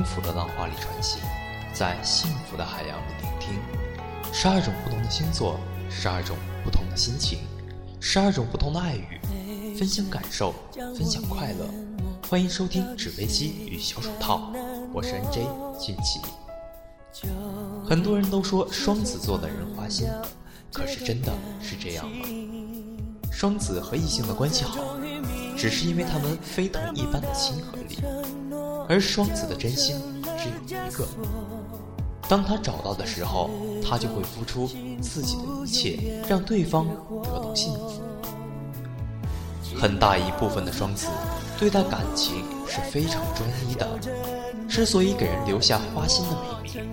在音符的浪花里穿行，在幸福的海洋里聆听。十二种不同的星座，十二种不同的心情，十二种不同的爱语，分享感受，分享快乐。欢迎收听纸飞机与小手套，我是 NJ 俊奇。很多人都说双子座的人花心，可是真的是这样吗？双子和异性的关系好，只是因为他们非同一般的亲和力，而双子的真心只有一个。当他找到的时候，他就会付出自己的一切，让对方得到幸福。很大一部分的双子对待感情是非常专一的，之所以给人留下花心的美名，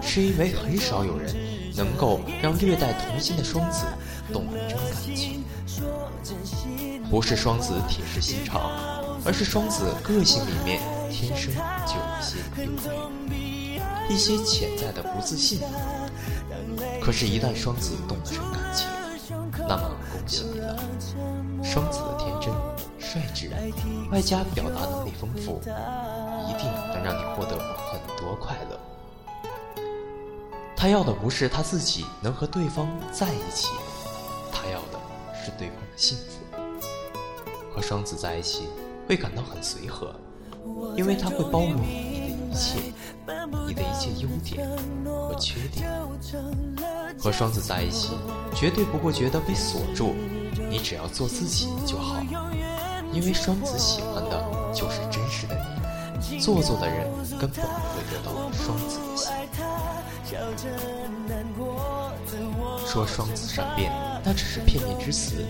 是因为很少有人能够让略带童心的双子懂得真感情。不是双子铁石心肠，而是双子个性里面天生就有些优美。一些潜在的不自信，可是，一旦双子动了真感情，那么恭喜你了。双子的天真、率直，外加表达能力丰富，一定能让你获得很多快乐。他要的不是他自己能和对方在一起，他要的是对方的幸福。和双子在一起会感到很随和，因为他会包容你的一切。你的一切优点和缺点，和双子在一起，绝对不会觉得被锁住。你只要做自己就好，因为双子喜欢的就是真实的你。做作的人根本不会得到双子的心。说双子善变，那只是片面之词。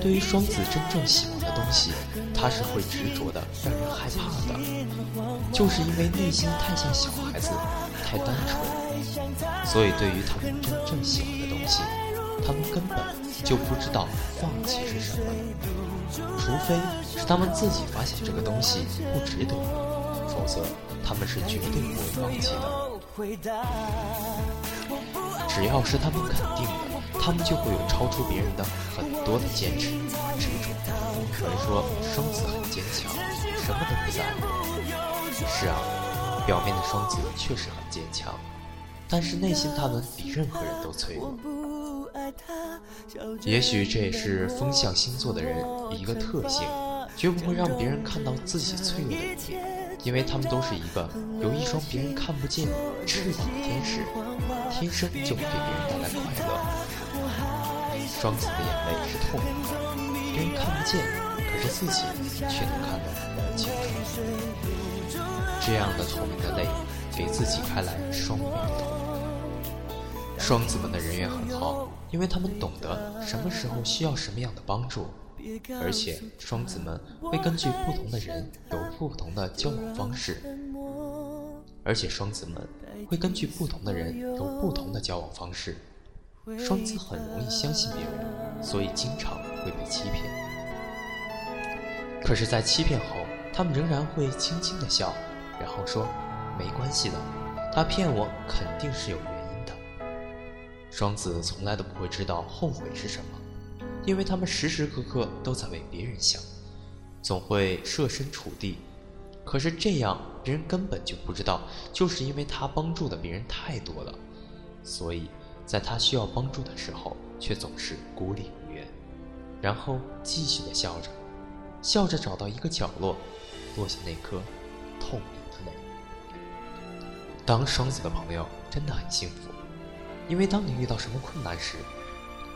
对于双子真正喜欢的东西，他是会执着的，让人害怕的。就是因为内心太像小孩子，太单纯，所以对于他们真正喜欢的东西，他们根本就不知道放弃是什么。除非是他们自己发现这个东西不值得，否则他们是绝对不会放弃的。只要是他们肯定的，他们就会有超出别人的很多的坚持和执着。有人说双子很坚强，什么都不在乎。是啊，表面的双子确实很坚强，但是内心他们比任何人都脆弱。也许这也是风象星座的人一个特性，绝不会让别人看到自己脆弱的一面。因为他们都是一个有一双别人看不见翅膀的天使，天生就会给别人带来快乐。双子的眼泪是透明的，别人看不见，可是自己却能看得清楚。这样的透明的泪，给自己开来双倍的透明。双子们的人缘很好，因为他们懂得什么时候需要什么样的帮助。而且双子们会根据不同的人有不同的交往方式，而且双子们会根据不同的人有不同的交往方式。双子很容易相信别人，所以经常会被欺骗。可是，在欺骗后，他们仍然会轻轻的笑，然后说：“没关系的，他骗我肯定是有原因的。”双子从来都不会知道后悔是什么。因为他们时时刻刻都在为别人想，总会设身处地，可是这样别人根本就不知道，就是因为他帮助的别人太多了，所以在他需要帮助的时候，却总是孤立无援，然后继续的笑着，笑着找到一个角落，落下那颗透明的泪。当双子的朋友真的很幸福，因为当你遇到什么困难时。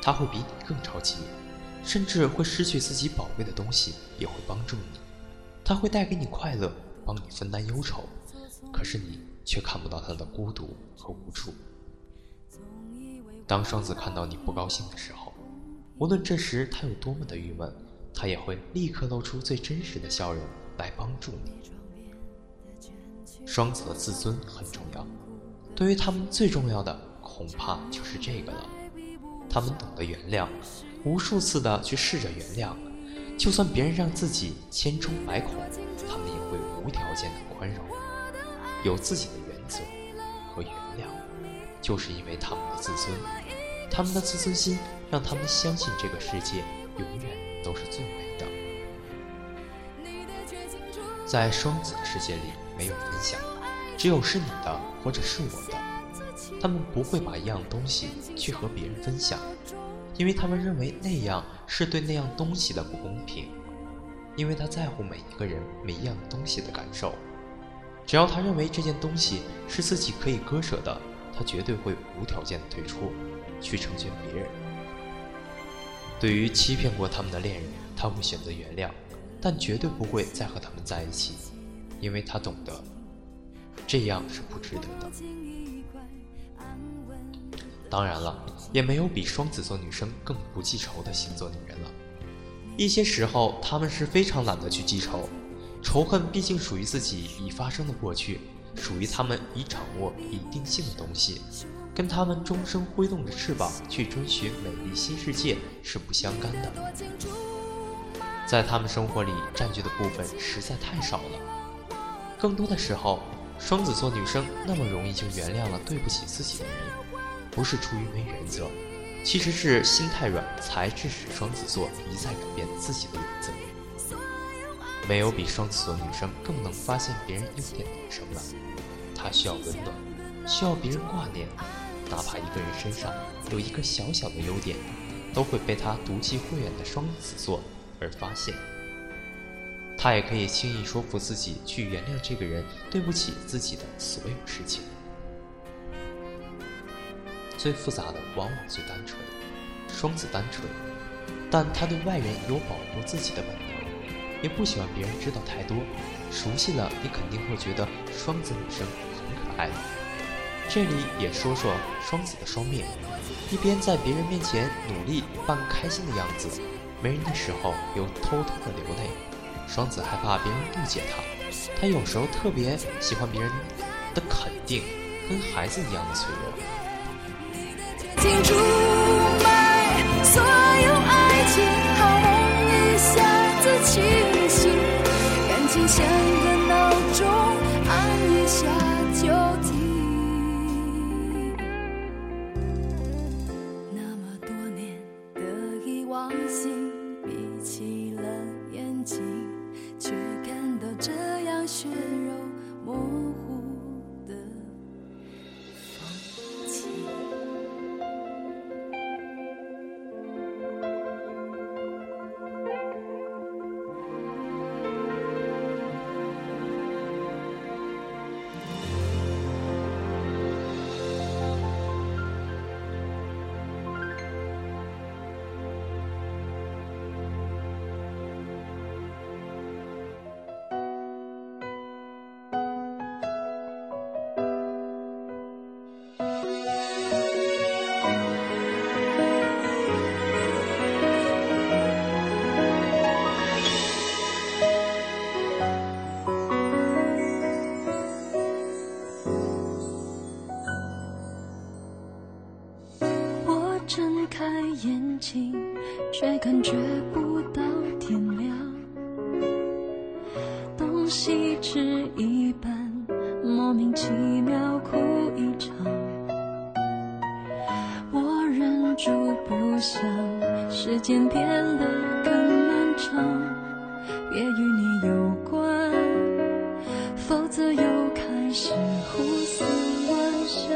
他会比你更着急，甚至会失去自己宝贵的东西，也会帮助你。他会带给你快乐，帮你分担忧愁，可是你却看不到他的孤独和无助。当双子看到你不高兴的时候，无论这时他有多么的郁闷，他也会立刻露出最真实的笑容来帮助你。双子的自尊很重要，对于他们最重要的恐怕就是这个了。他们懂得原谅，无数次的去试着原谅，就算别人让自己千疮百孔，他们也会无条件的宽容，有自己的原则，就是因为他们的自尊，他们的自尊心让他们相信这个世界永远都是最美的。在双子的世界里，没有分享，只有是你的或者是我的。他们不会把一样东西去和别人分享，因为他们认为那样是对那样东西的不公平。因为他在乎每一个人每一样东西的感受，只要他认为这件东西是自己可以割舍的，他绝对会无条件的退出，去成全别人。对于欺骗过他们的恋人，他会选择原谅，但绝对不会再和他们在一起，因为他懂得，这样是不值得的。当然了，也没有比双子座女生更不记仇的星座女人了。一些时候，他们是非常懒得去记仇，仇恨毕竟属于自己已发生的过去，属于他们已掌握已定性的东西，跟他们终生挥动着翅膀去追寻美丽新世界是不相干的。在他们生活里占据的部分实在太少了，更多的时候，双子座女生那么容易就原谅了对不起自己的人。不是出于没原则，其实是心太软，才致使双子座一再改变自己的原则。没有比双子座女生更能发现别人优点的女生了。她需要温暖，需要别人挂念，哪怕一个人身上有一个小小的优点，都会被她毒气会远的双子座而发现。她也可以轻易说服自己去原谅这个人对不起自己的所有事情。最复杂的往往最单纯，双子单纯，但他对外人有保护自己的本能，也不喜欢别人知道太多。熟悉了，你肯定会觉得双子女生很可爱。这里也说说双子的双面，一边在别人面前努力扮开心的样子，没人的时候又偷偷的流泪。双子害怕别人误解他，他有时候特别喜欢别人的肯定，跟孩子一样的脆弱。所有爱情好梦一下子清醒，感情是胡思乱想。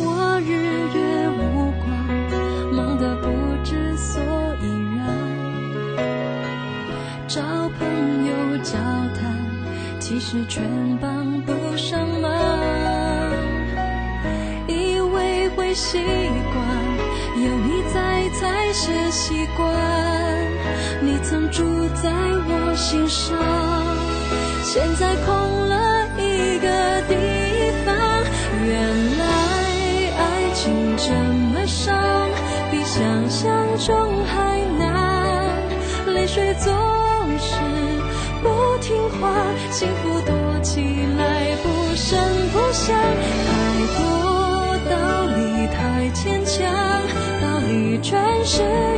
我日月无光，忙得不知所以然。找朋友交谈，其实全帮不上忙。以为会习惯，有你在才是习惯。你曾住在我心上。现在空了一个地方。原来爱情这么伤，比想象中还难，泪水总是。不听话，幸福躲起来不声不响，太多道理太牵强，道理转身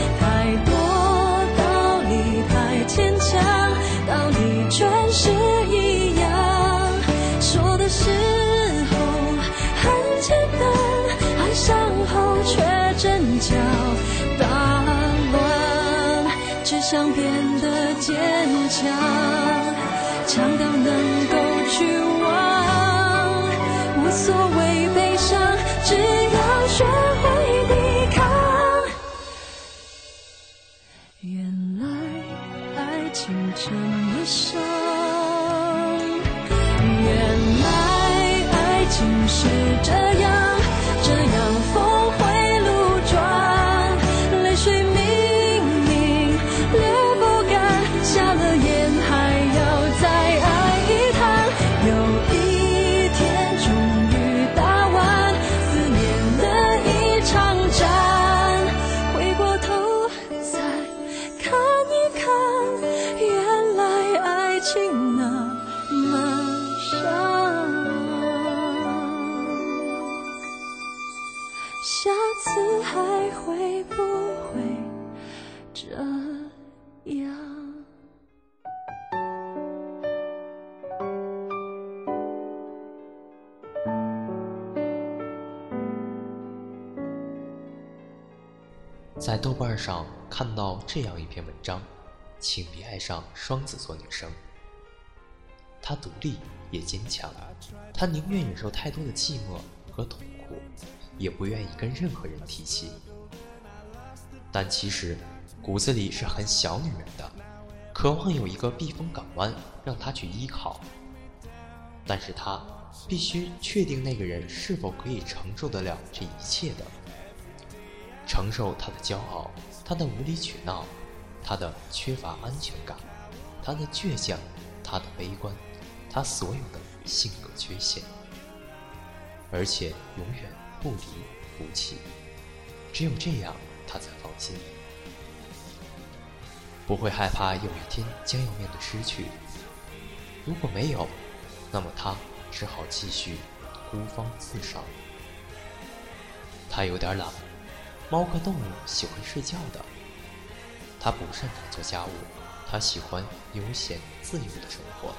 坚强，强到能够去忘，无所谓悲伤，只要学会抵抗。原来爱情这么伤，原来爱情是真。在豆瓣上看到这样一篇文章，请别爱上双子座女生。她独立也坚强，她宁愿忍受太多的寂寞和痛苦，也不愿意跟任何人提起。但其实骨子里是很小女人的，渴望有一个避风港湾让她去依靠。但是她必须确定那个人是否可以承受得了这一切的。承受他的骄傲，他的无理取闹，他的缺乏安全感，他的倔强，他的悲观，他所有的性格缺陷，而且永远不离不弃。只有这样，他才放心，不会害怕有一天将要面对失去。如果没有，那么他只好继续孤芳自赏。他有点懒。猫科动物喜欢睡觉的，他不擅长做家务，他喜欢悠闲自由的生活。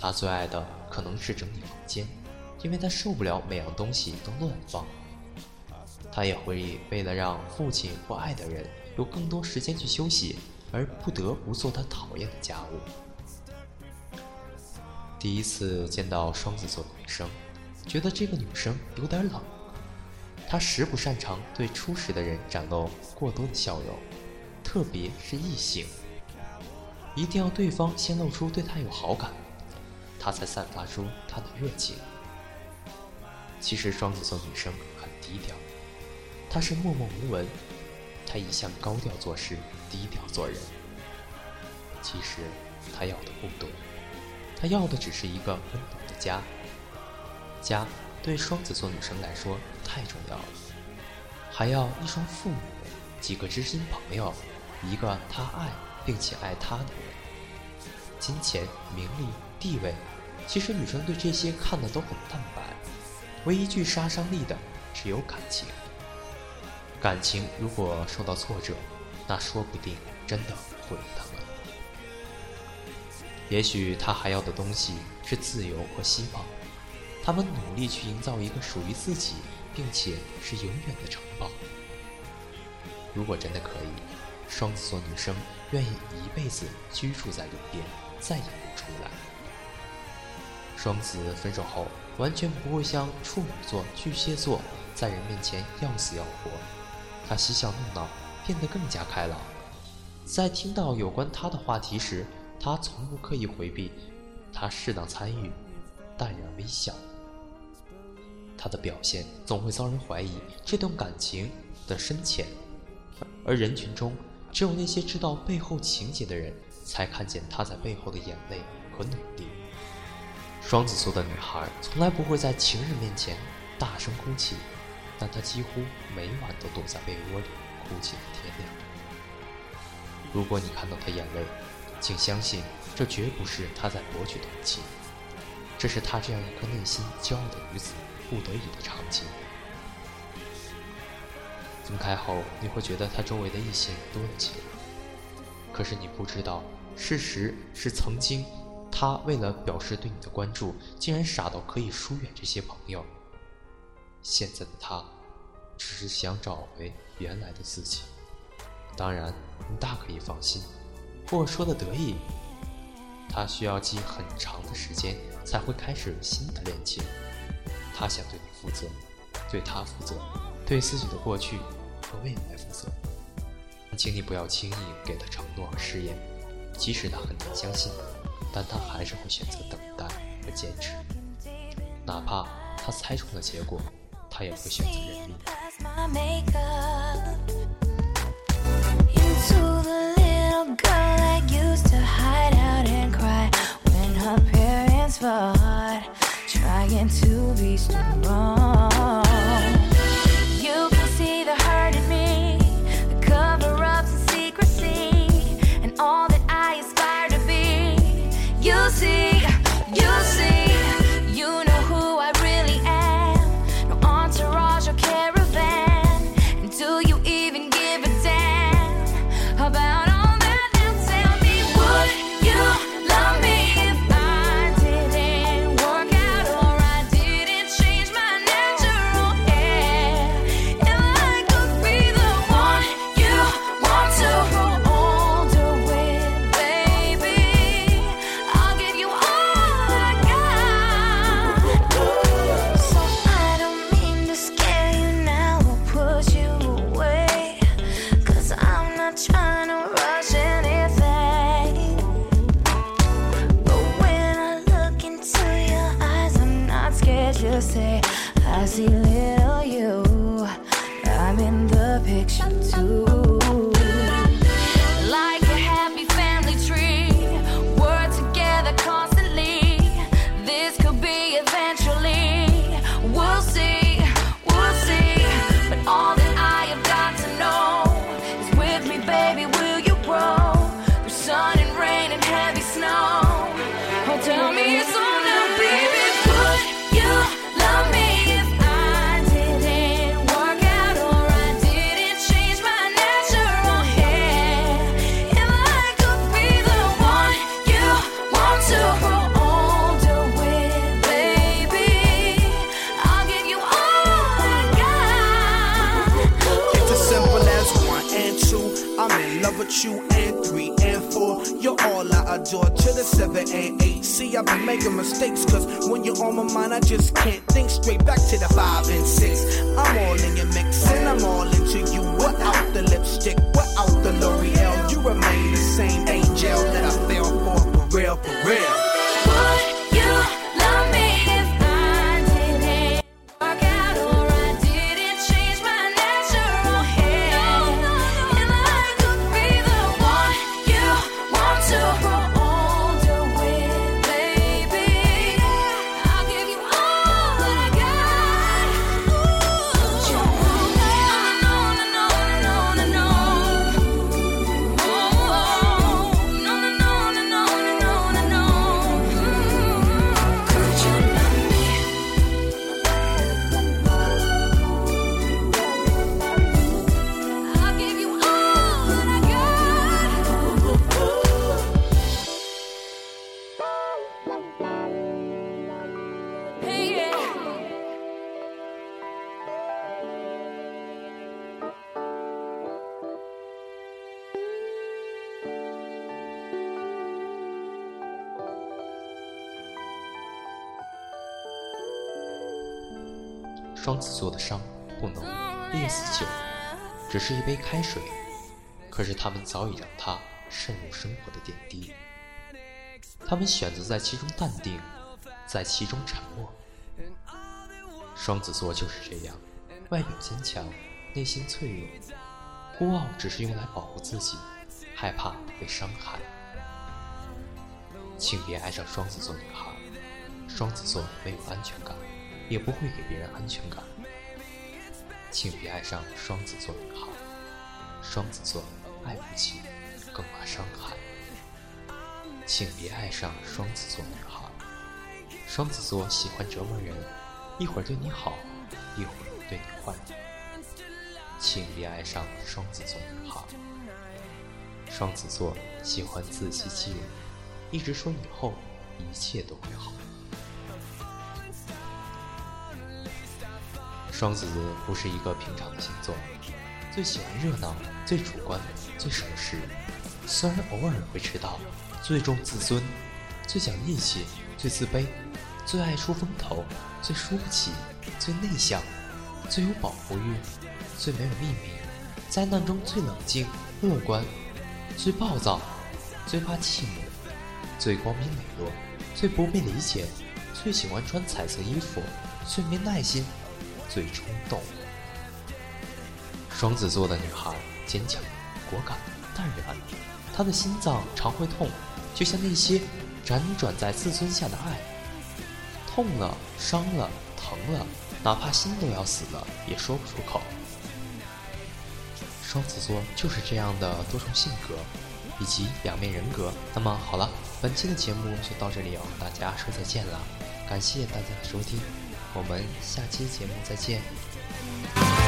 他最爱的可能是整理房间，因为他受不了每样东西都乱放。他也会为了让父亲或爱的人有更多时间去休息，而不得不做他讨厌的家务。第一次见到双子座的女生，觉得这个女生有点冷。他时不擅长对初识的人展露过多的笑容，特别是异性，一定要对方先露出对他有好感，他才散发出他的热情。其实双子座女生很低调，她是默默无闻，她一向高调做事，低调做人。其实她要的不多，她要的只是一个温暖的家，家。对双子座女生来说太重要了，还要一双父母，几个知心朋友，一个她爱并且爱她的人。金钱、名利、地位，其实女生对这些看的都很淡白，唯一具杀伤力的只有感情。感情如果受到挫折，那说不定真的毁了他们。也许他还要的东西是自由和希望。他们努力去营造一个属于自己，并且是永远的城堡。如果真的可以，双子座女生愿意一辈子居住在里边，再也不出来。双子分手后，完全不会像处女座、巨蟹座在人面前要死要活，他嬉笑怒闹，变得更加开朗。在听到有关他的话题时，他从不刻意回避，他适当参与，淡然微笑。他的表现总会遭人怀疑这段感情的深浅，而人群中只有那些知道背后情节的人才看见他在背后的眼泪和努力。双子座的女孩从来不会在情人面前大声哭泣，但她几乎每晚都躲在被窝里哭泣到天亮。如果你看到她眼泪，请相信这绝不是她在博取同情，这是她这样一颗内心骄傲的女子不得已的场景。分开后，你会觉得她周围的异性多了起来，可是你不知道，事实是曾经。他为了表示对你的关注，竟然傻到可以疏远这些朋友。现在的他，只是想找回原来的自己。当然，你大可以放心，我说的得意。他需要记很长的时间才会开始新的恋情。他想对你负责，对他负责，对自己的过去和未来负责。请你不要轻易给他承诺和誓言，即使他很难相信。但他还是会选择等待和坚持，哪怕他猜中了结果，他也会选择认命。I've been making mistakes. Cause when you're on my mind, I just can't think straight. Back to the five and six. I'm all in your mix, and I'm all into you. Without the lipstick, without the L'Oreal, you remain the same angel that I fell for. For real, for real. 双子座的伤不能憋死酒，只是一杯开水，可是他们早已让它渗入生活的点滴。他们选择在其中淡定，在其中沉默。双子座就是这样，外表坚强，内心脆弱，孤傲只是用来保护自己，害怕被伤害。请别爱上双子座女孩，双子座没有安全感，也不会给别人安全感。请别爱上双子座女孩，双子座爱不起，更怕伤害。请别爱上双子座女孩，双子座喜欢折磨人，一会儿对你好，一会儿对你坏。请别爱上双子座女孩，双子座喜欢自欺欺人，一直说以后一切都会好。双子不是一个平常的星座，最喜欢热闹，最主观，最守时。虽然偶尔会迟到，最重自尊，最讲义气，最自卑，最爱出风头，最输不起，最内向，最有保护欲，最没有秘密，灾难中最冷静乐观，最暴躁，最怕寂寞，最光明磊落，最不被理解，最喜欢穿彩色衣服，最没耐心。最冲动。双子座的女孩坚强、果敢、淡然，她的心脏常会痛，就像那些辗转在自尊下的爱。痛了、伤了、疼了，哪怕心都要死了，也说不出口。双子座就是这样的多重性格，以及两面人格。那么好了，本期的节目就到这里，要和大家说再见了，感谢大家的收听。我们下期节目再见。